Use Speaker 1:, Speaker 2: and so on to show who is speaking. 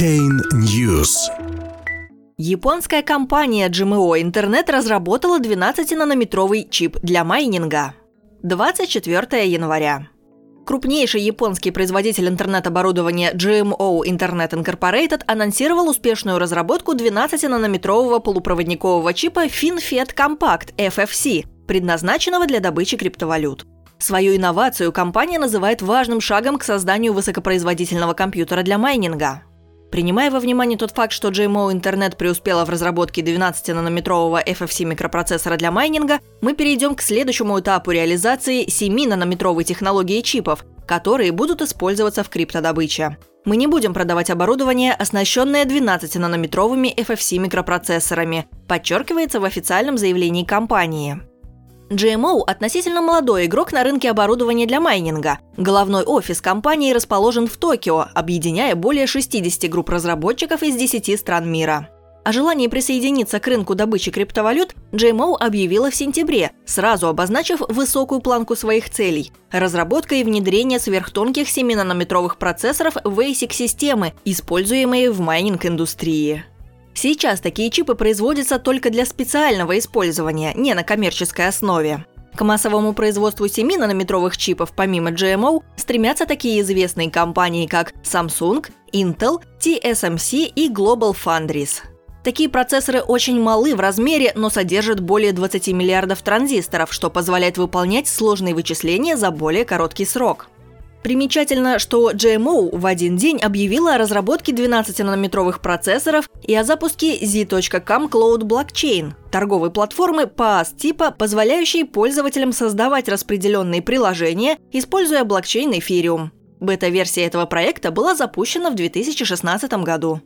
Speaker 1: Blockchain News.
Speaker 2: Японская компания GMO Internet разработала 12-нанометровый чип для майнинга. 24 января. Крупнейший японский производитель интернет-оборудования GMO Internet Incorporated анонсировал успешную разработку 12-нанометрового полупроводникового чипа FinFET Compact FFC, предназначенного для добычи криптовалют. Свою инновацию компания называет важным шагом к созданию высокопроизводительного компьютера для майнинга. Принимая во внимание тот факт, что GMO Internet преуспела в разработке 12-нанометрового FFC микропроцессора для майнинга, мы перейдем к следующему этапу реализации 7-нанометровой технологии чипов, которые будут использоваться в криптодобыче. Мы не будем продавать оборудование, оснащенное 12-нанометровыми FFC микропроцессорами, подчеркивается в официальном заявлении компании. GMO – относительно молодой игрок на рынке оборудования для майнинга. Головной офис компании расположен в Токио, объединяя более 60 групп разработчиков из 10 стран мира. О желании присоединиться к рынку добычи криптовалют GMO объявила в сентябре, сразу обозначив высокую планку своих целей – разработка и внедрение сверхтонких 7-нанометровых процессоров в ASIC-системы, используемые в майнинг-индустрии. Сейчас такие чипы производятся только для специального использования, не на коммерческой основе. К массовому производству 7-нанометровых чипов помимо GMO стремятся такие известные компании, как Samsung, Intel, TSMC и Global Foundries. Такие процессоры очень малы в размере, но содержат более 20 миллиардов транзисторов, что позволяет выполнять сложные вычисления за более короткий срок. Примечательно, что GMO в один день объявила о разработке 12-нанометровых процессоров и о запуске Z.com Cloud Blockchain – торговой платформы PaaS типа, позволяющей пользователям создавать распределенные приложения, используя блокчейн Ethereum. Бета-версия этого проекта была запущена в 2016 году.